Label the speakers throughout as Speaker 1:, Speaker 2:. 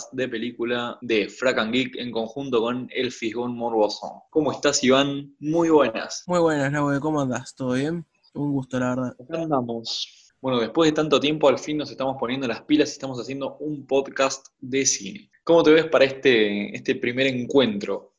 Speaker 1: podcast de película de Frack and Geek en conjunto con El Fisgón Morboso. ¿Cómo estás, Iván? Muy buenas.
Speaker 2: Muy buenas, Nahue, ¿cómo andás? ¿Todo bien? Un gusto, la verdad.
Speaker 1: Acá andamos. Bueno, después de tanto tiempo, al fin nos estamos poniendo las pilas y estamos haciendo un podcast de cine. ¿Cómo te ves para este, este primer encuentro?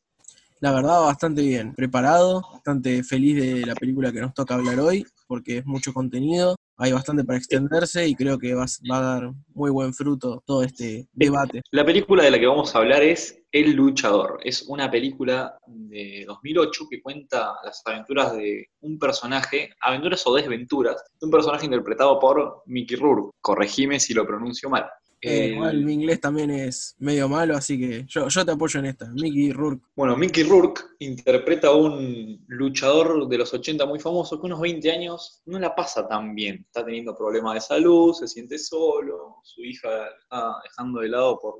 Speaker 2: La verdad, bastante bien. Preparado, bastante feliz de la película que nos toca hablar hoy, porque es mucho contenido hay bastante para extenderse y creo que va, a dar muy buen fruto todo este debate.
Speaker 1: La película de la que vamos a hablar es El Luchador. Es una película de 2008 que cuenta las aventuras de un personaje, aventuras o desventuras, de un personaje interpretado por Mickey Rourke. Corregime si lo pronuncio mal.
Speaker 2: Eh, mi inglés también es medio malo, así que yo, yo te apoyo en esta. Mickey Rourke.
Speaker 1: Bueno, Mickey Rourke interpreta a un luchador de los 80 muy famoso que unos 20 años no la pasa tan bien. Está teniendo problemas de salud, se siente solo, su hija está dejando de lado por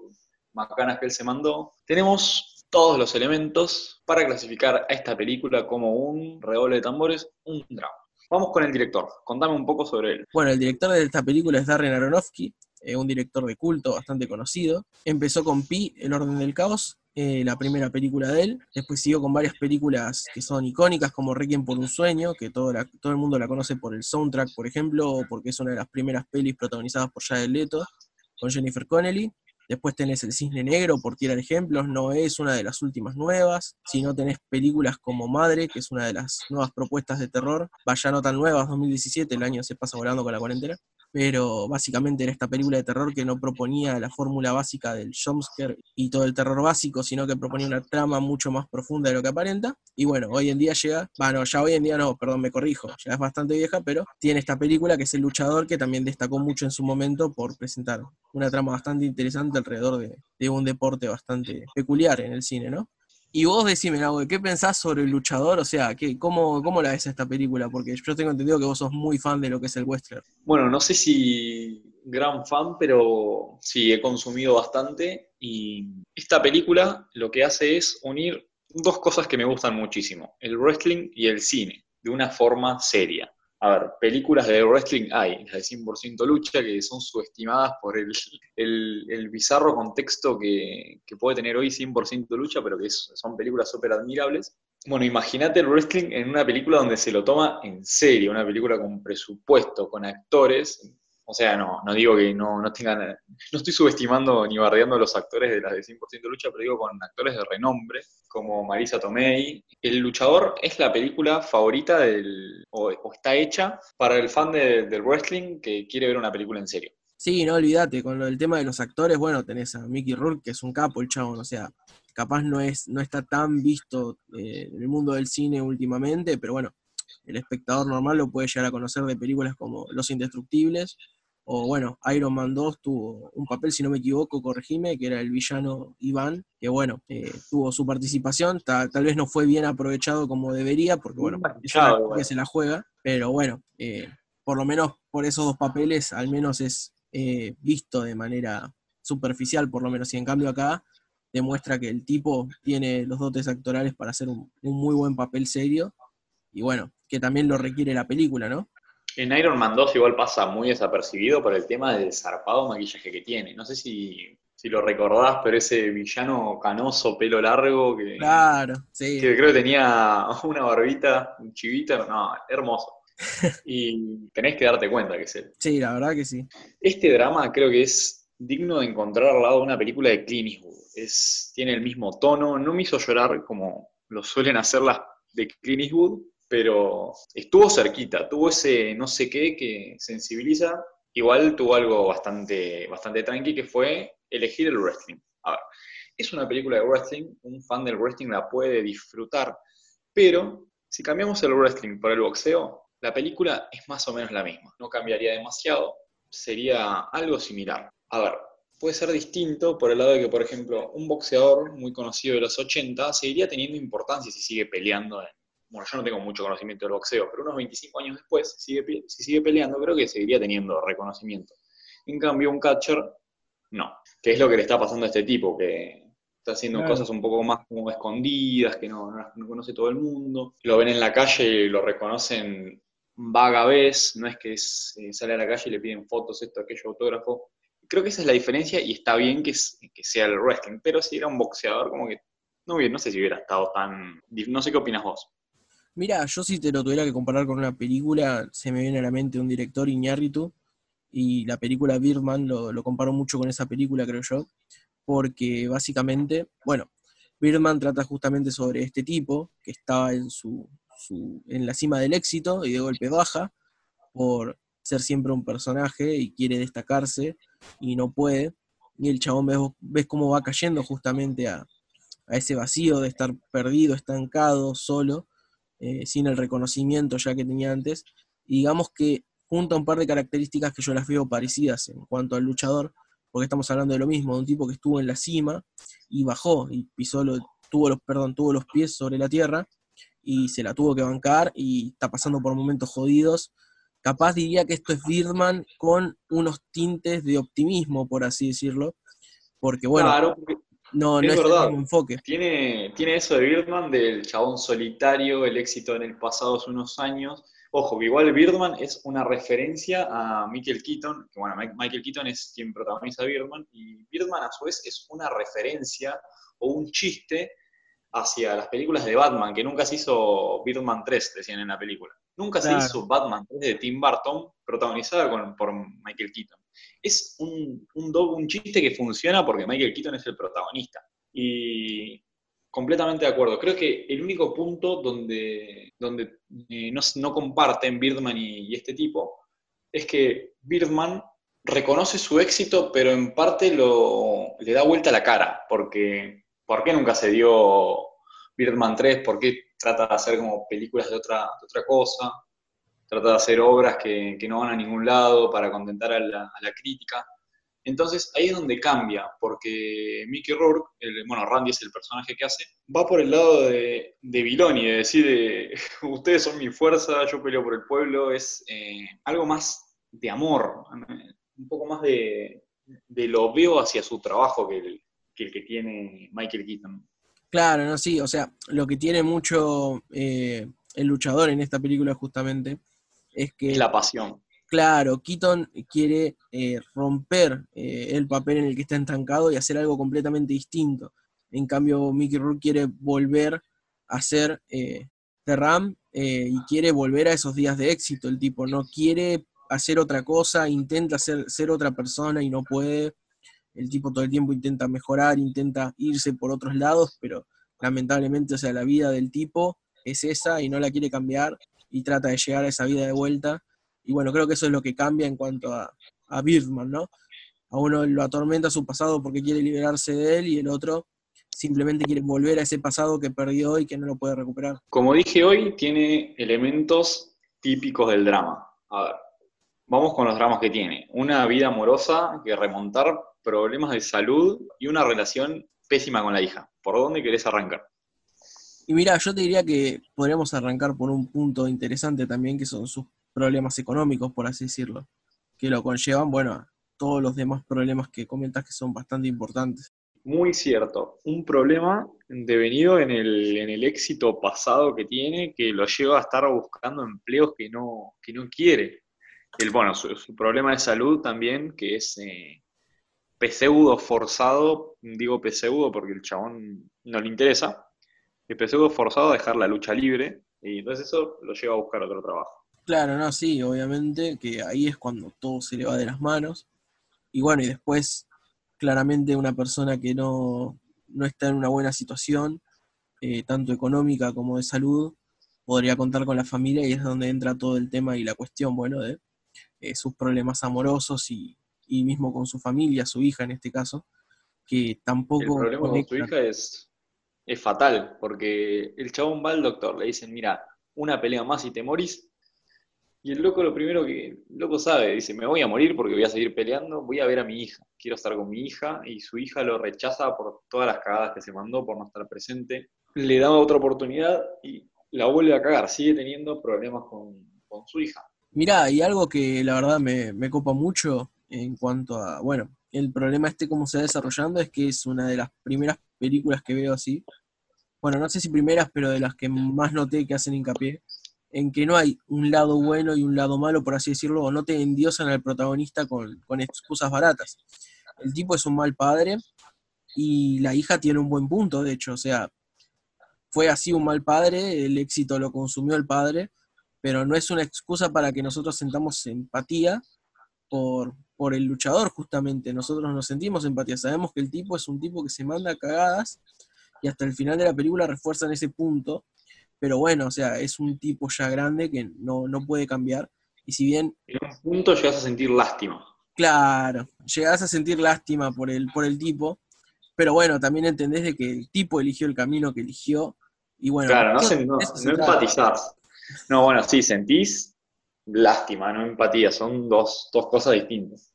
Speaker 1: macanas que él se mandó. Tenemos todos los elementos para clasificar a esta película como un redoble de tambores, un drama. Vamos con el director. Contame un poco sobre él.
Speaker 2: Bueno, el director de esta película es Darren Aronofsky, eh, un director de culto bastante conocido. Empezó con Pi, El Orden del Caos, eh, la primera película de él. Después siguió con varias películas que son icónicas, como Requiem por un sueño, que todo, todo el mundo la conoce por el soundtrack, por ejemplo, o porque es una de las primeras pelis protagonizadas por Jared Leto, con Jennifer Connelly. Después tenés El Cisne Negro, por tirar ejemplos, no es una de las últimas nuevas. Si no tenés películas como Madre, que es una de las nuevas propuestas de terror. Vaya no tan nuevas, 2017, el año se pasa volando con la cuarentena pero básicamente era esta película de terror que no proponía la fórmula básica del jumpscare y todo el terror básico, sino que proponía una trama mucho más profunda de lo que aparenta. Y bueno, hoy en día llega, bueno, ya hoy en día no, perdón, me corrijo, ya es bastante vieja, pero tiene esta película que es El Luchador, que también destacó mucho en su momento por presentar una trama bastante interesante alrededor de, de un deporte bastante peculiar en el cine, ¿no? Y vos decime, ¿qué pensás sobre el luchador? O sea, ¿qué, cómo, ¿cómo la ves esta película? Porque yo tengo entendido que vos sos muy fan de lo que es el western.
Speaker 1: Bueno, no sé si gran fan, pero sí, he consumido bastante. Y esta película lo que hace es unir dos cosas que me gustan muchísimo, el wrestling y el cine, de una forma seria a ver, películas de wrestling hay, las de 100% lucha, que son subestimadas por el, el, bizarro contexto que, puede tener hoy 100% lucha, pero que son películas súper admirables. Bueno, imagínate el wrestling en una película donde se lo toma en serio, una película con presupuesto, con actores, o sea, no, no digo que no, no tengan, no estoy subestimando ni bardeando a los actores de las de 100% lucha, pero digo con actores de renombre, como Marisa Tomei. El luchador es la película favorita del, o, está hecha para el fan del wrestling que quiere ver una película en serio.
Speaker 2: Sí, no olvídate, con lo del tema de los actores, bueno, tenés a Mickey Rourke, que es un capo el chabón, o sea, capaz no, es, no está tan visto eh, en el mundo del cine últimamente, pero bueno, el espectador normal lo puede llegar a conocer de películas como Los Indestructibles, o bueno, Iron Man 2 tuvo un papel, si no me equivoco, corregime, que era el villano Iván, que bueno, eh, tuvo su participación, tal vez no fue bien aprovechado como debería, porque bueno, es se la juega, pero bueno, eh, por lo menos por esos dos papeles, al menos es eh, visto de manera superficial, por lo menos, y en cambio acá demuestra que el tipo tiene los dotes actorales para hacer un muy buen papel serio, y bueno, que también lo requiere la película, ¿no?
Speaker 1: En Iron Man 2 igual pasa muy desapercibido por el tema del zarpado maquillaje que tiene. No sé si, lo recordás, pero ese villano canoso, pelo largo, que,
Speaker 2: claro, sí.
Speaker 1: que creo que tenía una barbita, un chivito, no, hermoso. Y tenés que darte cuenta que es él.
Speaker 2: Sí, la verdad que sí.
Speaker 1: Este drama creo que es digno de encontrar al lado de una película de Clint Eastwood. Es, tiene el mismo tono, no me hizo llorar como lo suelen hacer las de Clint Eastwood, pero estuvo cerquita, tuvo ese no sé qué que sensibiliza. Igual tuvo algo bastante, bastante tranqui que fue elegir el wrestling. A ver, es una película de wrestling, un fan del wrestling la puede disfrutar, pero si cambiamos el wrestling por el boxeo, la película es más o menos la misma, no cambiaría demasiado, sería algo similar. A ver, puede ser distinto por el lado de que, por ejemplo, un boxeador muy conocido de los 80 seguiría teniendo importancia si sigue peleando en bueno, yo no tengo mucho conocimiento del boxeo, pero unos 25 años después, si sigue, si sigue peleando, creo que seguiría teniendo reconocimiento. En cambio, un catcher, no. ¿Qué es lo que le está pasando a este tipo? Que está haciendo cosas un poco más como escondidas, que no, no, conoce todo el mundo. Lo ven en la calle y lo reconocen vaga vez, no es que eh, sale a la calle y le piden fotos, esto, aquello, autógrafo. Creo que esa es la diferencia y está bien que, que sea el wrestling, pero si era un boxeador, como que no, no sé si hubiera estado tan... No sé qué opinas vos.
Speaker 2: Mira, yo si te lo tuviera que comparar con una película, se me viene a la mente un director Iñárritu, y la película Birdman lo, comparo mucho con esa película, creo yo, porque básicamente, bueno, Birdman trata justamente sobre este tipo que estaba en, su, en la cima del éxito y de golpe baja por ser siempre un personaje y quiere destacarse y no puede. Y el chabón ves, ves cómo va cayendo justamente a, a, ese vacío de estar perdido, estancado, solo, eh, sin el reconocimiento ya que tenía antes. Y digamos que junta un par de características que yo las veo parecidas en cuanto al luchador, porque estamos hablando de lo mismo, de un tipo que estuvo en la cima y bajó y pisó, lo, tuvo los, perdón, tuvo los pies sobre la tierra y se la tuvo que bancar y está pasando por momentos jodidos. Capaz diría que esto es Birdman con unos tintes de optimismo, por así decirlo, porque bueno,
Speaker 1: no, es, no es el enfoque. Tiene, tiene eso de Birdman, del chabón solitario, el éxito en el pasado hace unos años, Ojo, que igual Birdman es una referencia a Michael Keaton, que bueno, Michael Keaton es quien protagoniza Birdman, y Birdman a su vez es una referencia o un chiste hacia las películas de Batman, que nunca se hizo Birdman 3, decían en la película. Nunca se hizo Batman 3 de Tim Burton, protagonizada por Michael Keaton. Es un, un, un chiste que funciona porque Michael Keaton es el protagonista. Y completamente de acuerdo. Creo que el único punto donde, donde eh, no, comparten Birdman y, este tipo es que Birdman reconoce su éxito, pero en parte lo, le da vuelta la cara, porque ¿por qué nunca se dio Birdman 3? ¿Por qué trata de hacer como películas de otra, otra cosa? Trata de hacer obras que, no van a ningún lado para contentar a la, a la crítica. Entonces ahí es donde cambia, porque Mickey Rourke, bueno, Randy es el personaje que hace, va por el lado de, de Viloni, de decir, ustedes son mi fuerza, yo peleo por el pueblo, es eh, algo más de amor, un poco más de, lo veo hacia su trabajo que el, que tiene Michael Keaton.
Speaker 2: Claro, no, sí, o sea, lo que tiene mucho eh, el luchador en esta película justamente es que...
Speaker 1: La pasión
Speaker 2: Claro, Keaton quiere eh, romper eh, el papel en el que está estancado y hacer algo completamente distinto. En cambio, Mickey Rourke quiere volver a ser eh, The Ram y quiere volver a esos días de éxito. El tipo no quiere hacer otra cosa, intenta ser, ser otra persona y no puede. El tipo todo el tiempo intenta mejorar, intenta irse por otros lados, pero lamentablemente, o sea, la vida del tipo es esa y no la quiere cambiar y trata de llegar a esa vida de vuelta y bueno, creo que eso es lo que cambia en cuanto a, a Birdman, ¿no? A uno lo atormenta su pasado porque quiere liberarse de él y el otro simplemente quiere volver a ese pasado que perdió y que no lo puede recuperar.
Speaker 1: Como dije hoy, tiene elementos típicos del drama. A ver, vamos con los dramas que tiene. Una vida amorosa que remontar, problemas de salud y una relación pésima con la hija. ¿Por dónde querés arrancar?
Speaker 2: Y mira, yo te diría que podríamos arrancar por un punto interesante también, que son sus problemas económicos, por así decirlo, que lo conllevan, bueno, todos los demás problemas que comentas que son bastante importantes.
Speaker 1: Muy cierto. Un problema devenido en el, en el éxito pasado que tiene, que lo lleva a estar buscando empleos que no, que no quiere. El, bueno, su, problema de salud también, que es eh, pseudo forzado, digo pseudo porque el chabón no le interesa, pseudo forzado a dejar la lucha libre, y entonces eso lo lleva a buscar otro trabajo.
Speaker 2: Claro, no, sí, obviamente que ahí es cuando todo se le va de las manos. Y bueno, y después, claramente una persona que no, no está en una buena situación, eh, tanto económica como de salud, podría contar con la familia y es donde entra todo el tema y la cuestión, bueno, de eh, sus problemas amorosos y, y, mismo con su familia, su hija en este caso, que tampoco...
Speaker 1: El problema con su hija es, es fatal, porque el chabón va al doctor, le dicen, mira, una pelea más y te morís, y el loco lo primero que, el loco sabe, dice, me voy a morir porque voy a seguir peleando, voy a ver a mi hija, quiero estar con mi hija, y su hija lo rechaza por todas las cagadas que se mandó, por no estar presente. Le da otra oportunidad y la vuelve a cagar, sigue teniendo problemas con, su hija.
Speaker 2: Mirá, y algo que la verdad me, me copa mucho en cuanto a, bueno, el problema este cómo se va desarrollando es que es una de las primeras películas que veo así. Bueno, no sé si primeras, pero de las que más noté que hacen hincapié en que no hay un lado bueno y un lado malo, por así decirlo, o no te endiosan al protagonista con, excusas baratas. El tipo es un mal padre y la hija tiene un buen punto, de hecho, o sea, fue así un mal padre, el éxito lo consumió el padre, pero no es una excusa para que nosotros sentamos empatía por, por el luchador, justamente. Nosotros nos sentimos empatía, sabemos que el tipo es un tipo que se manda cagadas y hasta el final de la película refuerzan ese punto, pero bueno, o sea, es un tipo ya grande que no, no puede cambiar. Y si bien...
Speaker 1: En un punto llegas a sentir lástima.
Speaker 2: Claro, llegas a sentir lástima por el, por el tipo, pero bueno, también entendés de que el tipo eligió el camino que eligió. Y bueno,
Speaker 1: claro, no, no, empatizás. No, bueno, sí, sentís lástima, no empatía, son dos, cosas distintas.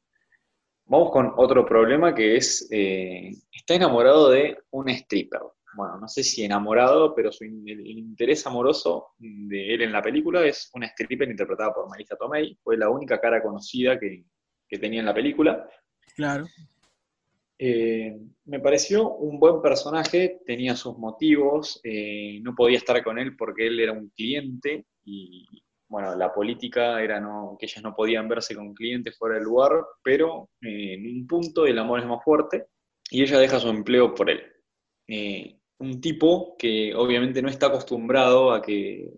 Speaker 1: Vamos con otro problema que es, eh, está enamorado de un stripper. Bueno, no sé si enamorado, pero su, el, interés amoroso de él en la película es una stripper interpretada por Marisa Tomei. Fue la única cara conocida que, que tenía en la película.
Speaker 2: Claro.
Speaker 1: Eh, me pareció un buen personaje, tenía sus motivos, eh, no podía estar con él porque él era un cliente y bueno, la política era no, que ellas no podían verse con clientes fuera del lugar, pero eh, en un punto el amor es más fuerte y ella deja su empleo por él. un tipo que obviamente no está acostumbrado a que,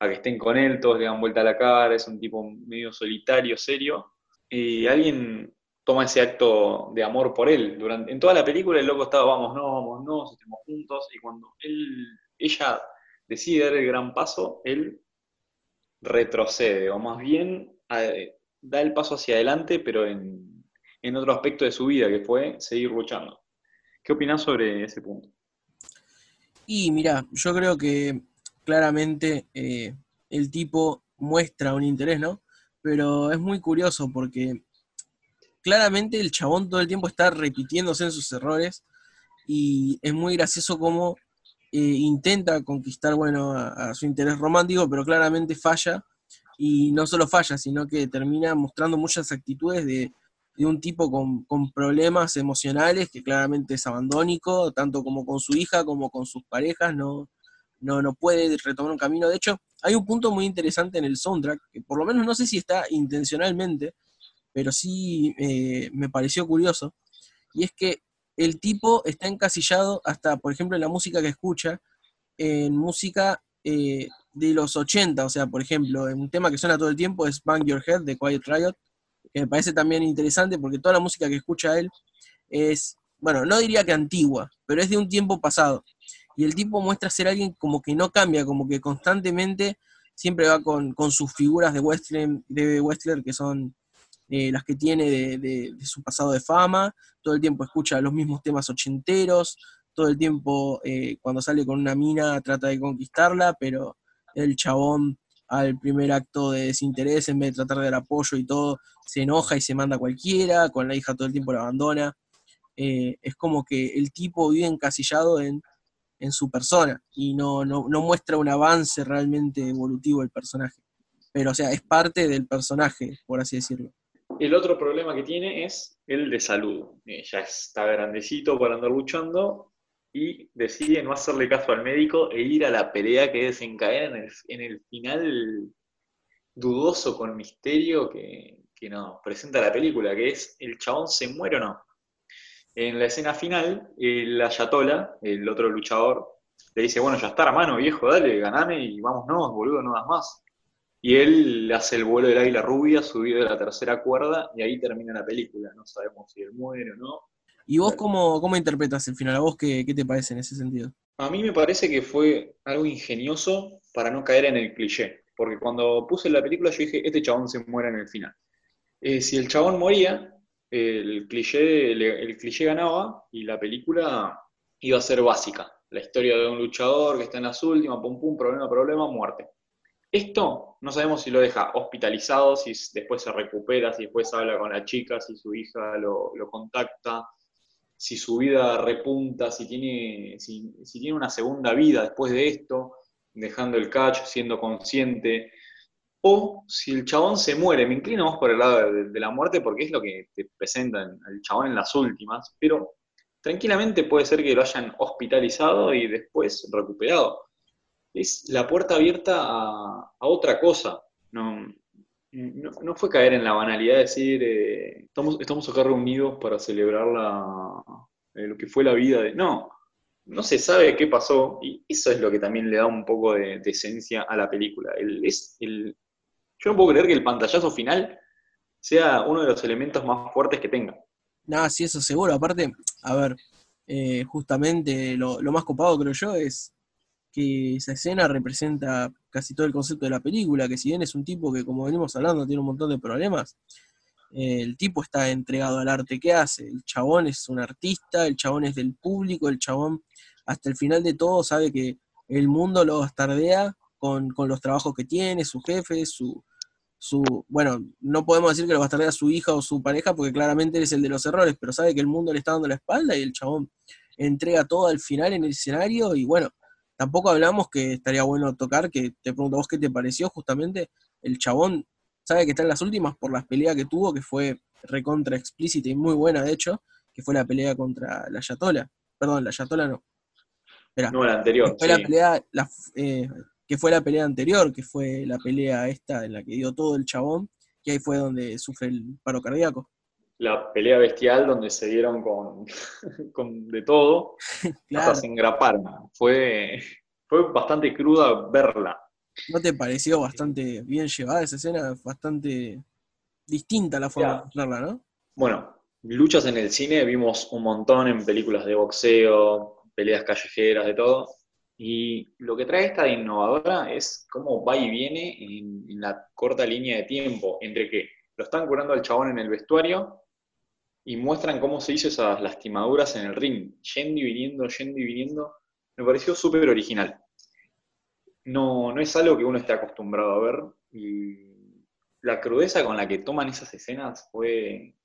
Speaker 1: a que estén con él, todos le dan vuelta a la cara, es un tipo medio solitario, serio, y alguien toma ese acto de amor por él. Durante, en toda la película el loco estaba, vamos, no, vamos, no, estemos juntos, y cuando él, ella decide dar el gran paso, él retrocede, o más bien da el paso hacia adelante, pero en, en, otro aspecto de su vida, que fue seguir luchando. ¿Qué opinas sobre ese punto?
Speaker 2: Y mira, yo creo que claramente eh, el tipo muestra un interés, ¿no? Pero es muy curioso porque claramente el chabón todo el tiempo está repitiéndose en sus errores y es muy gracioso cómo eh, intenta conquistar, bueno, a, su interés romántico, pero claramente falla y no solo falla, sino que termina mostrando muchas actitudes de, un tipo con, problemas emocionales que claramente es abandónico, tanto como con su hija como con sus parejas, no, no, no puede retomar un camino. De hecho, hay un punto muy interesante en el soundtrack, que por lo menos no sé si está intencionalmente, pero sí eh, me pareció curioso, y es que el tipo está encasillado hasta, por ejemplo, en la música que escucha, en música eh, de los 80, o sea, por ejemplo, un tema que suena todo el tiempo es Bang Your Head de Quiet Riot, que me parece también interesante porque toda la música que escucha él es, bueno, no diría que antigua, pero es de un tiempo pasado. Y el tipo muestra ser alguien como que no cambia, como que constantemente siempre va con, sus figuras de Westler, de Westler que son eh, las que tiene de, su pasado de fama, todo el tiempo escucha los mismos temas ochenteros, todo el tiempo eh, cuando sale con una mina trata de conquistarla, pero el chabón al primer acto de desinterés, en vez de tratar de dar apoyo y todo, se enoja y se manda a cualquiera, con la hija todo el tiempo la abandona. Eh, es como que el tipo vive encasillado en, en su persona y no, no, no, muestra un avance realmente evolutivo del personaje. Pero, o sea, es parte del personaje, por así decirlo.
Speaker 1: El otro problema que tiene es el de salud. Eh, ya está grandecito para andar luchando y decide no hacerle caso al médico e ir a la pelea que desencadena en el, en el final dudoso con misterio que, nos presenta la película, que es el chabón se muere o no. En la escena final, el Ayatola, el otro luchador, le dice, bueno, ya está, hermano, viejo, dale, ganame y vámonos, boludo, no das más. Y él hace el vuelo del águila rubia, subido de la tercera cuerda, y ahí termina la película. No sabemos si él muere o no.
Speaker 2: ¿Y vos cómo, cómo interpretas el final? ¿A vos qué, te parece en ese sentido?
Speaker 1: A mí me parece que fue algo ingenioso para no caer en el cliché. Porque cuando puse la película yo dije, este chabón se muere en el final. Eh, si el chabón moría, el cliché, el cliché ganaba y la película iba a ser básica. La historia de un luchador que está en las últimas, pum pum, problema, problema, muerte. Esto no sabemos si lo deja hospitalizado, si después se recupera, si después habla con la chica, si su hija lo, contacta, si su vida repunta, si tiene, si, tiene una segunda vida después de esto, dejando el catch, siendo consciente, o si el chabón se muere. Me inclino por el lado de, la muerte porque es lo que te presentan el chabón en las últimas, pero tranquilamente puede ser que lo hayan hospitalizado y después recuperado es la puerta abierta a, otra cosa. No, no, fue caer en la banalidad de decir, eh, estamos, estamos acá reunidos para celebrar la, eh, lo que fue la vida de... No, no se sabe qué pasó y eso es lo que también le da un poco de, esencia a la película. El, es el, yo no puedo creer que el pantallazo final sea uno de los elementos más fuertes que tenga.
Speaker 2: Nada, sí, eso seguro. Aparte, a ver, eh, justamente lo, más copado creo yo es que esa escena representa casi todo el concepto de la película, que si bien es un tipo que, como venimos hablando, tiene un montón de problemas, eh, el tipo está entregado al arte que hace, el chabón es un artista, el chabón es del público, el chabón hasta el final de todo sabe que el mundo lo bastardea con, con los trabajos que tiene, su jefe, su, su, bueno, no podemos decir que lo bastardea su hija o su pareja porque claramente es el de los errores, pero sabe que el mundo le está dando la espalda y el chabón entrega todo al final en el escenario y bueno, tampoco hablamos que estaría bueno tocar, que te pregunto vos qué te pareció justamente, el chabón sabe que está en las últimas por las peleas que tuvo, que fue recontra explícita y muy buena de hecho, que fue la pelea contra la Yatola, perdón, la Yatola no.
Speaker 1: no, la anterior.
Speaker 2: Fue la pelea, eh, que fue la pelea anterior, que fue la pelea esta en la que dio todo el chabón, que ahí fue donde sufre el paro cardíaco.
Speaker 1: La pelea bestial donde se dieron con, con de todo, hasta se engraparon. Fue, fue bastante cruda verla.
Speaker 2: ¿No te pareció bastante bien llevada esa escena? Bastante distinta la forma de verla, ¿no?
Speaker 1: Bueno, luchas en el cine vimos un montón en películas de boxeo, peleas callejeras, de todo. Y lo que trae esta innovadora es cómo va y viene en, la corta línea de tiempo entre que lo están curando al chabón en el vestuario y muestran cómo se hizo esas lastimaduras en el ring, yendo y viniendo, yendo y viniendo. Me pareció súper original. No, no es algo que uno esté acostumbrado a ver y la crudeza con la que toman esas escenas fue...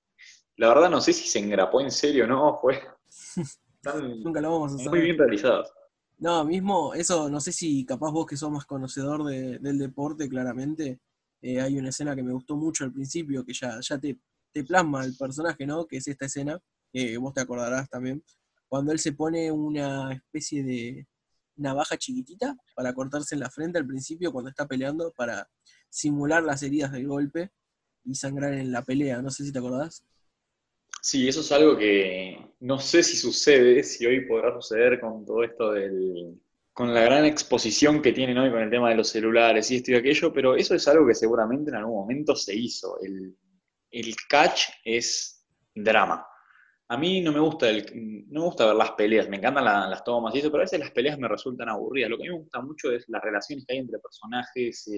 Speaker 1: La verdad no sé si se engrapó en serio o no, fue...
Speaker 2: Nunca lo vamos a
Speaker 1: Muy bien realizadas.
Speaker 2: No, mismo, eso, no sé si capaz vos que sos más conocedor del deporte, claramente, eh, hay una escena que me gustó mucho al principio, que ya, ya te, te plasma el personaje, ¿no? Que es esta escena, que vos te acordarás también, cuando él se pone una especie de navaja chiquitita para cortarse en la frente al principio cuando está peleando, para simular las heridas del golpe y sangrar en la pelea, no sé si te acordás.
Speaker 1: Sí, eso es algo que no sé si sucede, si hoy podrá suceder con todo esto del, con la gran exposición que tienen hoy con el tema de los celulares y esto y aquello, pero eso es algo que seguramente en algún momento se hizo. Catch es drama. A mí no me gusta el, no me gusta ver las peleas, me encantan las tomas y eso, pero a veces las peleas me resultan aburridas. Lo que a mí me gusta mucho es las relaciones que hay entre personajes,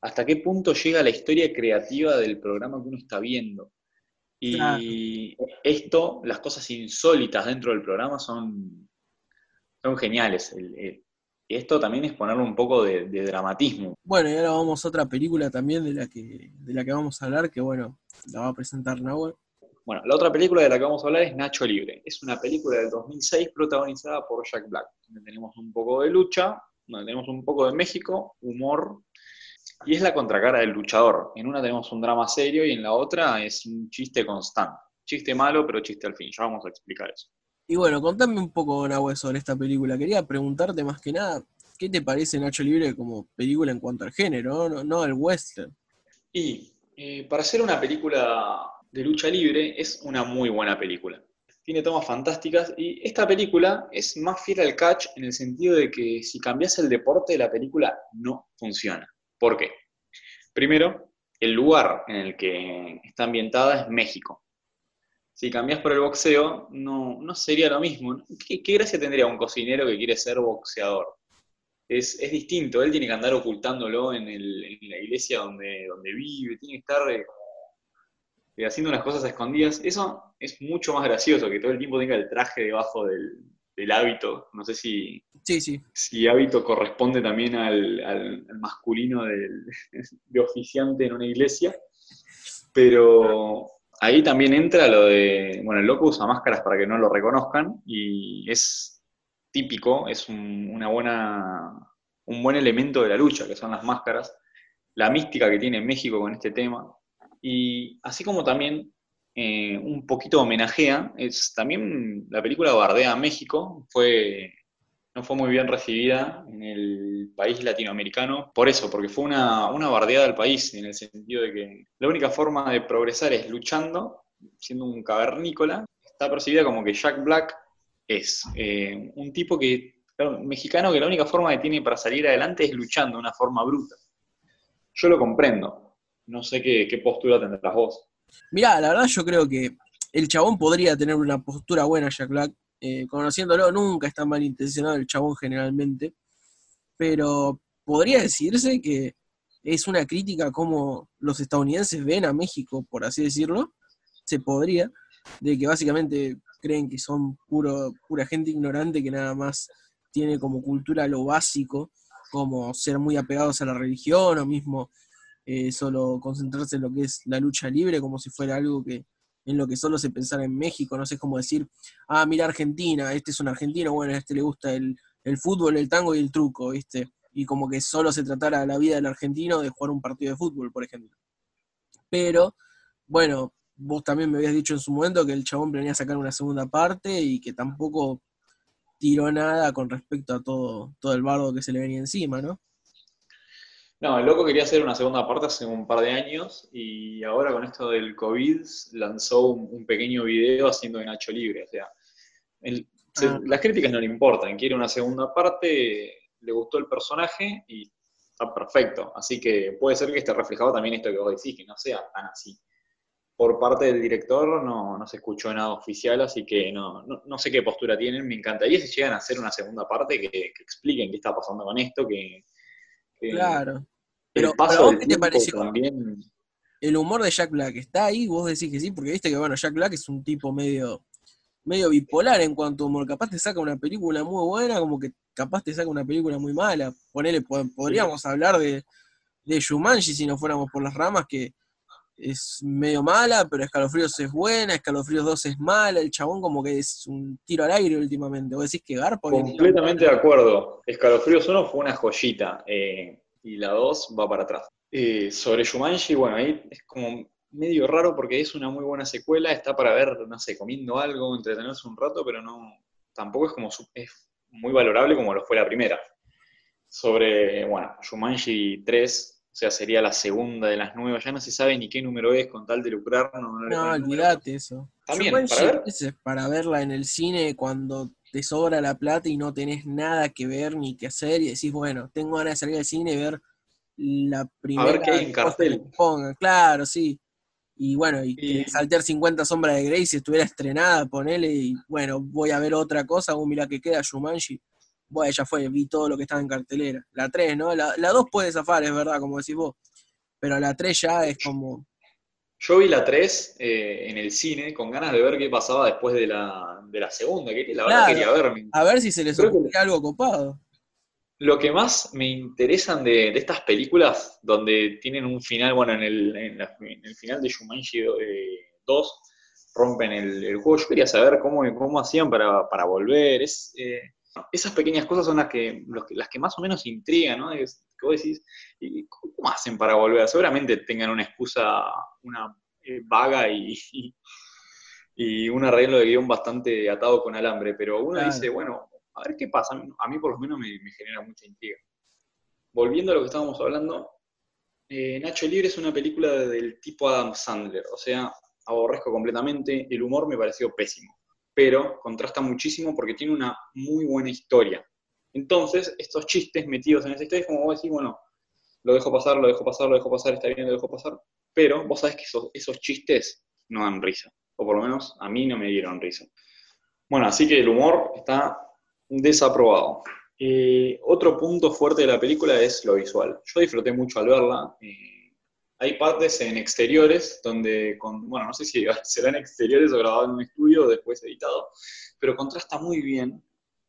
Speaker 1: hasta qué punto llega la historia creativa del programa que uno está viendo. Y esto, las cosas insólitas dentro del programa son, son geniales. Esto también es ponerle un poco de, dramatismo.
Speaker 2: Bueno, y ahora vamos a otra película también de la que, de la que vamos a hablar, que bueno, la va a presentar Nahuel.
Speaker 1: Bueno, la otra película de la que vamos a hablar es Nacho Libre. Es una película del 2006 protagonizada por Jack Black, donde tenemos un poco de lucha, donde tenemos un poco de México, humor y es la contracara del luchador. En una tenemos un drama serio y en la otra es un chiste constante. Chiste malo, pero chiste al fin. Ya vamos a explicar eso.
Speaker 2: Y bueno, contame un poco, Nahue, sobre esta película. Quería preguntarte más que nada, ¿qué te parece Nacho Libre como película en cuanto al género, no, al western?
Speaker 1: Y eh, para ser una película de lucha libre, es una muy buena película. Tiene tomas fantásticas y esta película es más fiel al catch en el sentido de que si cambias el deporte, la película no funciona. ¿Por qué? Primero, el lugar en el que está ambientada es México. Si cambias por el boxeo, no, no sería lo mismo. ¿Qué, gracia tendría un cocinero que quiere ser boxeador? Es, distinto, él tiene que andar ocultándolo en, la iglesia donde, donde vive, tiene que estar eh, eh, haciendo unas cosas escondidas. Eso es mucho más gracioso, que todo el tiempo tenga el traje debajo del, del hábito. No sé si,
Speaker 2: sí, sí.
Speaker 1: si hábito corresponde también al, masculino de oficiante en una iglesia. Pero ahí también entra lo de, bueno, el loco usa máscaras para que no lo reconozcan y es típico, es un, una buena, un buen elemento de la lucha, que son las máscaras, la mística que tiene México con este tema. Y así como también eh, un poquito homenajea, es también la película Bardea México, fue no fue muy bien recibida en el país latinoamericano. Por eso, porque fue una, una bardeada del país, en el sentido de que la única forma de progresar es luchando, siendo un cavernícola. Está percibida como que Jack Black es eh, un tipo que, mexicano, que la única forma que tiene para salir adelante es luchando de una forma bruta. Yo lo comprendo. No sé qué, qué postura tendrás vos.
Speaker 2: Mirá, la verdad yo creo que el chabón podría tener una postura buena, Jack Black. Eh, conociéndolo, nunca está malintencionado el chabón generalmente. Pero podría decirse que es una crítica como los estadounidenses ven a México, por así decirlo. Se podría, de que básicamente creen que son puro, pura gente ignorante que nada más tiene como cultura lo básico, como ser muy apegados a la religión o mismo eh, solo concentrarse en lo que es la lucha libre, como si fuera algo que en lo que solo se pensara en México, no sé cómo decir, ah, mira Argentina, este es un argentino, bueno, a este le gusta el, fútbol, el tango y el truco, ¿viste? Y como que solo se tratara la vida del argentino de jugar un partido de fútbol, por ejemplo. Pero, bueno, vos también me habías dicho en su momento que el chabón planea sacar una segunda parte y que tampoco tiró nada con respecto a todo, todo el bardo que se le venía encima, ¿no?
Speaker 1: No, el loco quería hacer una segunda parte hace un par de años y ahora con esto del COVID lanzó un, pequeño video haciendo de Nacho Libre. O sea, ah. las críticas no le importan, quiere una segunda parte, le gustó el personaje y está perfecto. Así que puede ser que esté reflejado también esto que vos decís, que no sea tan así. Por parte del director no, no se escuchó nada oficial, así que no, no, sé qué postura tienen. Me encantaría si llegan a hacer una segunda parte que, que expliquen qué está pasando con esto, que
Speaker 2: Claro. Pero, ¿qué te pareció? También... El humor de Jack Black está ahí, vos decís que sí, porque viste que bueno, Jack Black es un tipo medio, medio bipolar en cuanto a humor. Capaz te saca una película muy buena, como que capaz te saca una película muy mala. Ponele, podríamos hablar de, de Shumanji si no fuéramos por las ramas, que es medio mala, pero Escalofríos es buena, Escalofríos 2 es mala, el chabón como que es un tiro al aire últimamente. ¿Vos decís que Garpo?
Speaker 1: Completamente de acuerdo. Escalofríos 1 fue una joyita eh, y la 2 va para atrás. Eh, sobre Shumanji, bueno, ahí es como medio raro porque es una muy buena secuela, está para ver, no sé, comiendo algo, entretenerse un rato, pero no, tampoco es como, es muy valorable como lo fue la primera. Sobre, bueno, Shumanji 3 o sea, sería la segunda de las nuevas. Ya no se sabe ni qué número es con tal de lucrar.
Speaker 2: No, no, olvídate eso.
Speaker 1: También, para ver.
Speaker 2: Es para verla en el cine cuando te sobra la plata y no tenés nada que ver ni que hacer y decís, bueno, tengo ganas de salir al cine y ver la primera.
Speaker 1: A ver qué hay en cartel.
Speaker 2: Ponga. Claro, sí. Y bueno, y, y... Saltear 50 sombras de Grey si estuviera estrenada, ponele, y bueno, voy a ver otra cosa, un mira que queda Shumanji bueno, ya fue, vi todo lo que estaba en cartelera. La 3, ¿no? La, 2 puede zafar, es verdad, como decís vos. Pero la 3 ya es como.
Speaker 1: Yo vi la 3 eh, en el cine con ganas de ver qué pasaba después de la, de la segunda, que la verdad quería ver.
Speaker 2: A ver si se les ocurre algo copado.
Speaker 1: Lo que más me interesan de, estas películas, donde tienen un final, bueno, en el, en el final de Shumanji 2, eh, rompen el, juego, yo quería saber cómo, cómo hacían para, para volver. Es, eh, esas pequeñas cosas son las que, las que más o menos intrigan, ¿no? Es, que vos decís, ¿cómo hacen para volver? Seguramente tengan una excusa, una eh, vaga y, y, un arreglo de guion bastante atado con alambre, pero uno dice, bueno, a ver qué pasa. A mí por lo menos me, genera mucha intriga. Volviendo a lo que estábamos hablando, eh, Nacho Libre es una película del tipo Adam Sandler, o sea, aborrezco completamente, el humor me pareció pésimo pero contrasta muchísimo porque tiene una muy buena historia. Entonces, estos chistes metidos en esa historia es como vos decís, bueno, lo dejo pasar, lo dejo pasar, lo dejo pasar, está bien, lo dejo pasar, pero vos sabés que esos, chistes no dan risa, o por lo menos a mí no me dieron risa. Bueno, así que el humor está desaprobado. Eh, otro punto fuerte de la película es lo visual. Yo disfruté mucho al verla. Eh, hay partes en exteriores donde, con, bueno, no sé si serán exteriores o grabado en un estudio o después editado, pero contrasta muy bien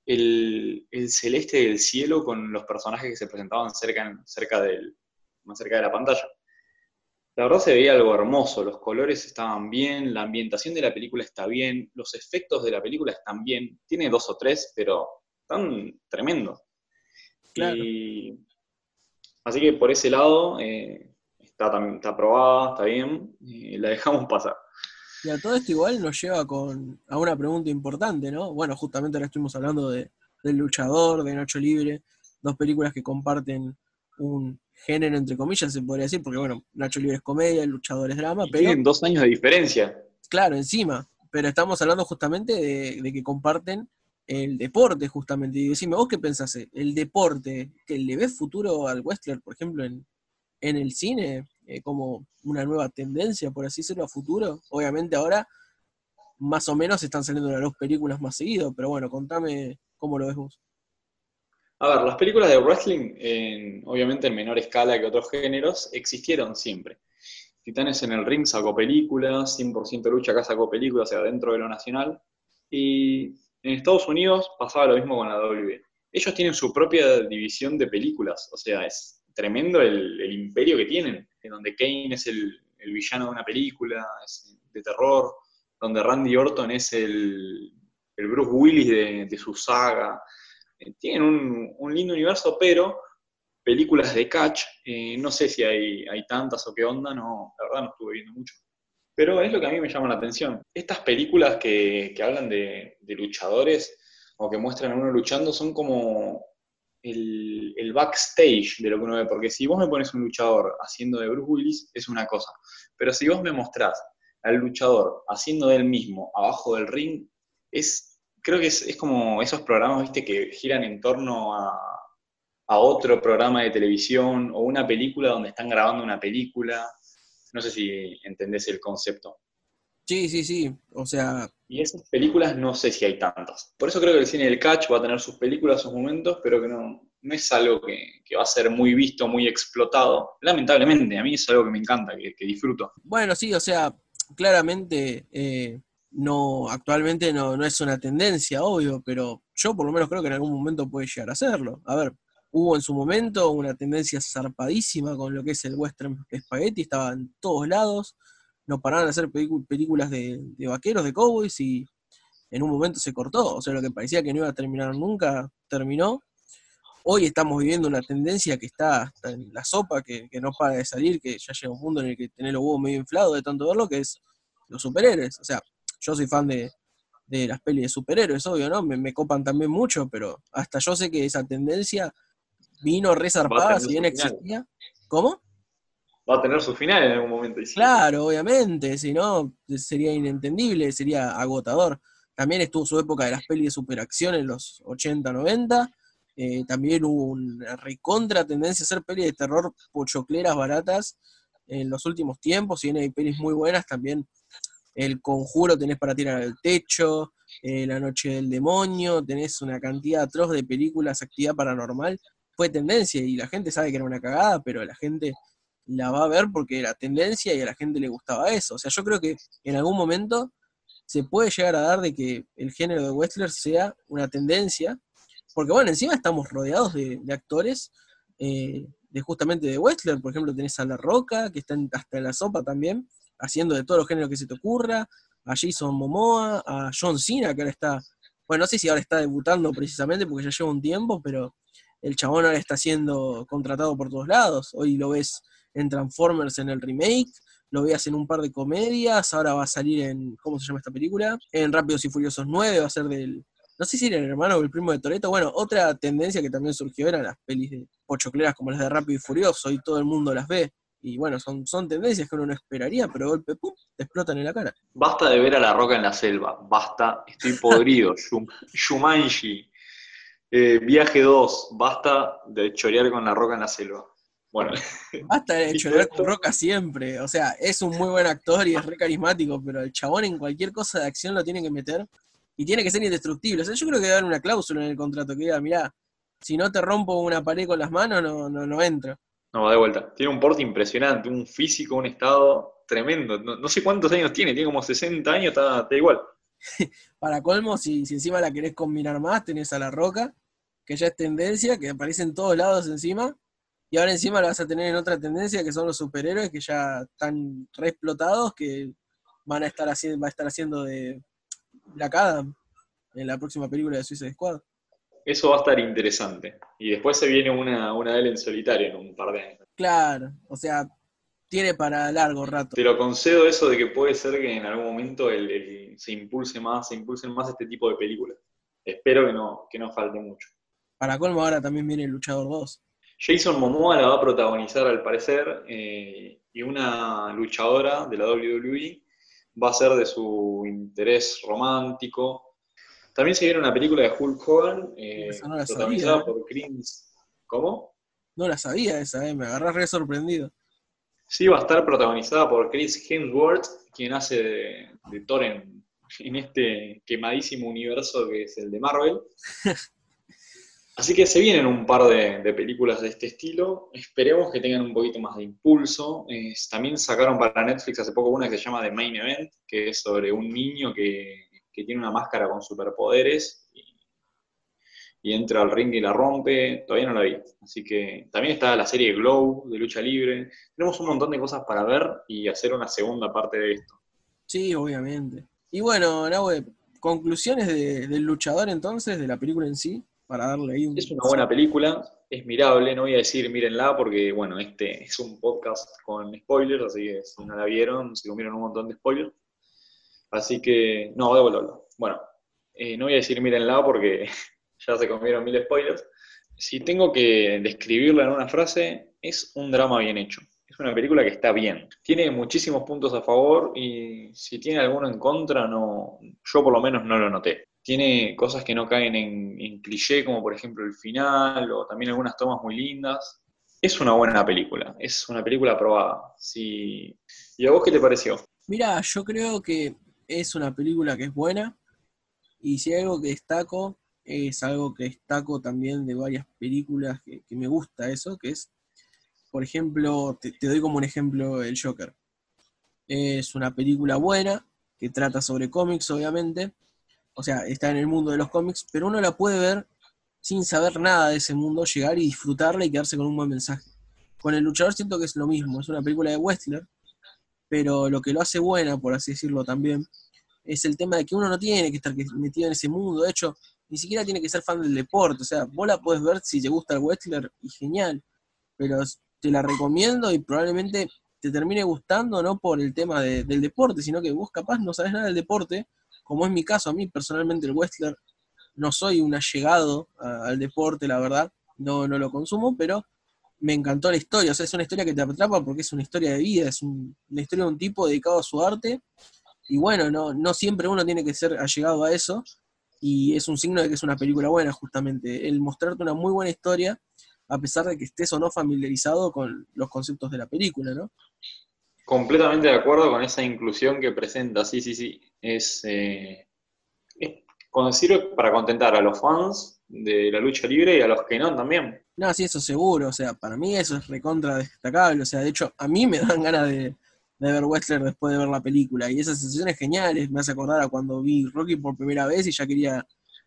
Speaker 1: el, celeste del cielo con los personajes que se presentaban cerca, cerca del, más cerca de la pantalla. La verdad se veía algo hermoso, los colores estaban bien, la ambientación de la película está bien, los efectos de la película están bien, tiene dos o tres, pero están tremendos. así que por ese lado, eh, está, aprobada, está bien, y la dejamos pasar.
Speaker 2: Y a todo esto igual nos lleva con, a una pregunta importante, ¿no? Bueno, justamente ahora estuvimos hablando de, del luchador, de Nacho Libre, dos películas que comparten un género, entre comillas, se podría decir, porque bueno, Nacho Libre es comedia, el luchador es drama, pero...
Speaker 1: Tienen dos años de diferencia.
Speaker 2: Claro, encima, pero estamos hablando justamente de, que comparten el deporte, justamente. Y decime, ¿vos qué pensás? ¿El deporte, que le ves futuro al wrestler, por ejemplo, en, en el cine, eh, como una nueva tendencia, por así decirlo, a futuro? Obviamente ahora más o menos están saliendo las dos películas más seguido, pero bueno, contame cómo lo ves vos.
Speaker 1: A ver, las películas de wrestling, obviamente en menor escala que otros géneros, existieron siempre. Titanes en el Ring sacó películas, 100% Lucha acá sacó películas, o sea, dentro de lo nacional. Y en Estados Unidos pasaba lo mismo con la W. Ellos tienen su propia división de películas, o sea, es tremendo el, imperio que tienen, en donde Kane es el, villano de una película, de terror, donde Randy Orton es el, Bruce Willis de su saga, eh, tienen un, lindo universo, pero películas de catch, eh, no sé si hay, hay tantas o qué onda, no, la verdad no estuve viendo mucho. Pero es lo que a mí me llama la atención. Estas películas que, hablan de, luchadores o que muestran a uno luchando son como el, backstage de lo que uno ve. Porque si vos me pones un luchador haciendo de Bruce Willis, es una cosa. Pero si vos me mostrás al luchador haciendo de él mismo abajo del ring, es creo que es, como esos programas, viste, que giran en torno a, otro programa de televisión o una película donde están grabando una película. No sé si entendés el concepto.
Speaker 2: Sí, sí, sí. O sea.
Speaker 1: Y esas películas no sé si hay tantas. Por eso creo que el cine del catch va a tener sus películas, sus momentos, pero que no, no es algo que, va a ser muy visto, muy explotado. Lamentablemente, a mí es algo que me encanta, que, disfruto.
Speaker 2: Bueno, sí, o sea, claramente eh, no, actualmente no, no es una tendencia, obvio, pero yo por lo menos creo que en algún momento puede llegar a serlo. A ver, hubo en su momento una tendencia zarpadísima con lo que es el western spaghetti, estaba en todos lados, no paraban de hacer películas de, vaqueros, de cowboys, y en un momento se cortó, o sea, lo que parecía que no iba a terminar nunca, terminó. Hoy estamos viviendo una tendencia que está hasta en la sopa, que, que no para de salir, que ya llega un punto en el que tener los huevos medio inflados de tanto verlo, que es los superhéroes. O sea, yo soy fan de, las pelis de superhéroes, obvio, ¿no? Me, copan también mucho, pero hasta yo sé que esa tendencia vino resarpada, si bien existía. ¿Cómo?
Speaker 1: Va a tener su final en algún momento.
Speaker 2: Claro, obviamente, si no, sería inentendible, sería agotador. También estuvo su época de las pelis de superacción en los 80, 90. Eh, también hubo una recontra tendencia a hacer pelis de terror pochocleras baratas en los últimos tiempos. Si bien hay pelis muy buenas, también el conjuro tenés para tirar al techo, eh, La Noche del Demonio, tenés una cantidad atroz de películas, actividad paranormal. Fue tendencia y la gente sabe que era una cagada, pero la gente la va a ver porque era tendencia y a la gente le gustaba eso. O sea, yo creo que en algún momento se puede llegar a dar de que el género de wrestler sea una tendencia, porque bueno, encima estamos rodeados de, actores eh, de justamente de wrestler, por ejemplo tenés a La Roca, que está hasta en la sopa también, haciendo de todos los géneros que se te ocurra, a Jason Momoa, a John Cena, que ahora está, bueno, no sé si ahora está debutando precisamente porque ya lleva un tiempo, pero el chabón ahora está siendo contratado por todos lados. Hoy lo ves en Transformers en el remake, lo veas en un par de comedias, ahora va a salir en, ¿cómo se llama esta película? En Rápidos y Furiosos 9, va a ser del, no sé si era el hermano o el primo de Toreto. Bueno, otra tendencia que también surgió eran las pelis de pochocleras como las de Rápido y Furioso, y todo el mundo las ve. Y bueno, son, son tendencias que uno no esperaría, pero de golpe, ¡pum!, te explotan en la cara.
Speaker 1: Basta de ver a la roca en la selva, basta, estoy podrido, Shumanji, eh, Viaje 2, basta de chorear con la roca en la selva. Bueno.
Speaker 2: Basta de chorear con roca siempre, o sea, es un muy buen actor y es re carismático, pero el chabón en cualquier cosa de acción lo tiene que meter y tiene que ser indestructible. O sea, yo creo que debe haber una cláusula en el contrato que diga, mirá, si no te rompo una pared con las manos, no, no, no entro.
Speaker 1: No, de vuelta. Tiene un porte impresionante, un físico, un estado tremendo. No, sé cuántos años tiene, tiene como 60 años, está, igual.
Speaker 2: Para colmo, si, si, encima la querés combinar más, tenés a la roca, que ya es tendencia, que aparece en todos lados encima. Y ahora encima la vas a tener en otra tendencia, que son los superhéroes, que ya están re explotados, que van a estar haciendo, va a estar haciendo de Black Adam en la próxima película de Suicide Squad.
Speaker 1: Eso va a estar interesante. Y después se viene una, una de él en solitario en un par de años.
Speaker 2: Claro, o sea, tiene para largo rato.
Speaker 1: Te lo concedo eso de que puede ser que en algún momento se impulse más, se impulsen más este tipo de películas. espero que no, que no falte mucho.
Speaker 2: Para colmo ahora también viene el Luchador 2.
Speaker 1: Jason Momoa la va a protagonizar al parecer eh, y una luchadora de la WWE va a ser de su interés romántico. También se viene una película de Hulk Hogan eh,
Speaker 2: no la
Speaker 1: protagonizada
Speaker 2: sabía,
Speaker 1: por Chris... ¿Cómo?
Speaker 2: No la sabía esa, eh, me agarrás re sorprendido.
Speaker 1: Sí, va a estar protagonizada por Chris Hemsworth, quien hace de, de Thor en, en este quemadísimo universo que es el de Marvel. Así que se vienen un par de, películas de este estilo. Esperemos que tengan un poquito más de impulso. También sacaron para Netflix hace poco una que se llama The Main Event, que es sobre un niño que, que tiene una máscara con superpoderes y, y entra al ring y la rompe. Todavía no la vi. Así que también está la serie Glow de lucha libre. Tenemos un montón de cosas para ver y hacer una segunda parte de esto.
Speaker 2: Sí, obviamente. Y bueno, Nahue, conclusiones de- del luchador entonces, de la película en sí, para darle ahí un...
Speaker 1: Es una buena película, es mirable, no voy a decir mírenla porque, bueno, este es un podcast con spoilers, así que si no la vieron, se comieron un montón de spoilers. Así que, no, devuélvelo. Bueno, eh, no voy a decir mírenla porque ya se comieron mil spoilers. Si tengo que describirla en una frase, es un drama bien hecho. Es una película que está bien. Tiene muchísimos puntos a favor y si tiene alguno en contra, no, yo por lo menos no lo noté tiene cosas que no caen en, cliché, como por ejemplo el final, o también algunas tomas muy lindas. Es una buena película, es una película aprobada. Sí. ¿Y a vos qué te pareció?
Speaker 2: Mira, yo creo que es una película que es buena, y si hay algo que destaco, es algo que destaco también de varias películas que, que me gusta eso, que es, por ejemplo, te, te doy como un ejemplo el Joker. Es una película buena, que trata sobre cómics, obviamente, o sea, está en el mundo de los cómics, pero uno la puede ver sin saber nada de ese mundo, llegar y disfrutarla y quedarse con un buen mensaje. Con el luchador siento que es lo mismo, es una película de Westler, pero lo que lo hace buena, por así decirlo también, es el tema de que uno no tiene que estar metido en ese mundo, de hecho, ni siquiera tiene que ser fan del deporte, o sea, vos la podés ver si te gusta el Westler y genial, pero te la recomiendo y probablemente te termine gustando no por el tema de, del deporte, sino que vos capaz no sabes nada del deporte, como es mi caso, a mí personalmente el Westler no soy un allegado al deporte, la verdad, no, no lo consumo, pero me encantó la historia, o sea, es una historia que te atrapa porque es una historia de vida, es un, una historia de un tipo dedicado a su arte, y bueno, no, no siempre uno tiene que ser allegado a eso, y es un signo de que es una película buena, justamente, el mostrarte una muy buena historia, a pesar de que estés o no familiarizado con los conceptos de la película, ¿no?
Speaker 1: Completamente de acuerdo con esa inclusión que presenta, sí, sí, sí. Es, eh, es cuando sirve para contentar a los fans de la lucha libre y a los que no también.
Speaker 2: No, sí, eso seguro, o sea, para mí eso es recontra destacable, o sea, de hecho, a mí me dan ganas de, de ver Westler después de ver la película, y esas sensaciones geniales me hace acordar a cuando vi Rocky por primera vez y ya quería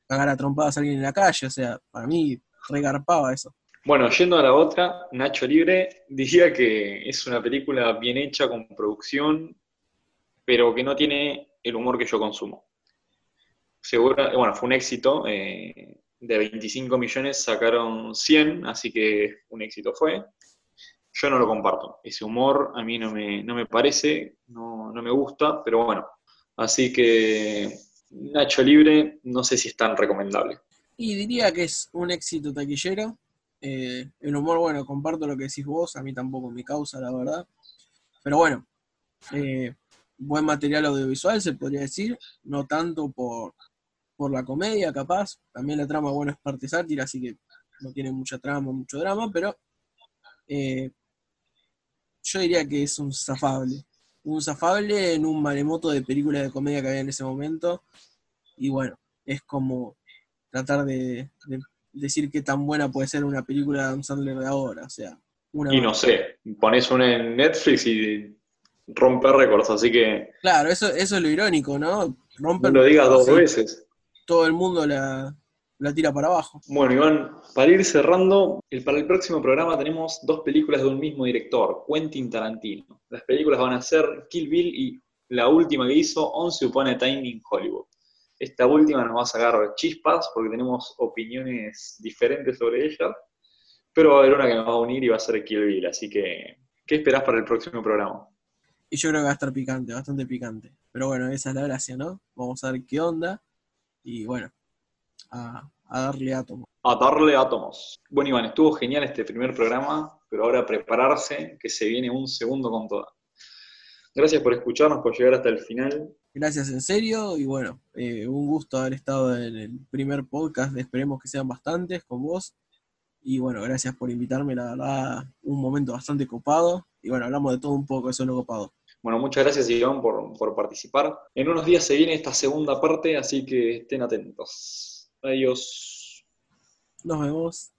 Speaker 2: cagar a trompadas a alguien en la calle, o sea, para mí regarpaba eso.
Speaker 1: Bueno, yendo a la otra, Nacho Libre diría que es una película bien hecha con producción, pero que no tiene el humor que yo consumo. Seguro, bueno, fue un éxito. Eh, de 25 millones sacaron 100, así que un éxito fue. Yo no lo comparto. Ese humor a mí no me, no me parece, no, no me gusta, pero bueno. Así que Nacho Libre no sé si es tan recomendable.
Speaker 2: Y diría que es un éxito taquillero. Eh, el humor, bueno, comparto lo que decís vos, a mí tampoco me causa, la verdad. Pero bueno, eh, buen material audiovisual, se podría decir, no tanto por, por la comedia, capaz. También la trama, bueno, es parte sátira, así que no tiene mucha trama, mucho drama, pero eh, yo diría que es un zafable. Un zafable en un maremoto de películas de comedia que había en ese momento. Y bueno, es como tratar de, de decir qué tan buena puede ser una película de Adam Sandler de ahora. O sea, una
Speaker 1: Y no sé, pones una en Netflix y rompe récords, así que
Speaker 2: Claro, eso, eso es lo irónico, ¿no?
Speaker 1: no
Speaker 2: Rompen
Speaker 1: lo digas dos veces.
Speaker 2: Todo el mundo la, la tira para abajo.
Speaker 1: Bueno, Iván, para ir cerrando, el- para el próximo programa tenemos dos películas de un mismo director, Quentin Tarantino. Las películas van a ser Kill Bill y la última que hizo, Once Upon a Time in Hollywood. Esta última nos va a sacar chispas porque tenemos opiniones diferentes sobre ella, pero va a haber una que nos va a unir y va a ser Kill Bill, así que, ¿qué esperás para el próximo programa?
Speaker 2: Y yo creo que va a estar picante, bastante picante. Pero bueno, esa es la gracia, ¿no? Vamos a ver qué onda. Y bueno, a, a darle átomos.
Speaker 1: A darle átomos. Bueno, Iván, estuvo genial este primer programa, pero ahora prepararse, que se viene un segundo con toda. Gracias por escucharnos, por llegar hasta el final.
Speaker 2: Gracias en serio y bueno, eh, un gusto haber estado en el primer podcast, esperemos que sean bastantes con vos. Y bueno, gracias por invitarme, la verdad, un momento bastante copado. Y bueno, hablamos de todo un poco, eso es lo copado.
Speaker 1: Bueno, muchas gracias Iván por, por participar. En unos días se viene esta segunda parte, así que estén atentos. Adiós.
Speaker 2: Nos vemos.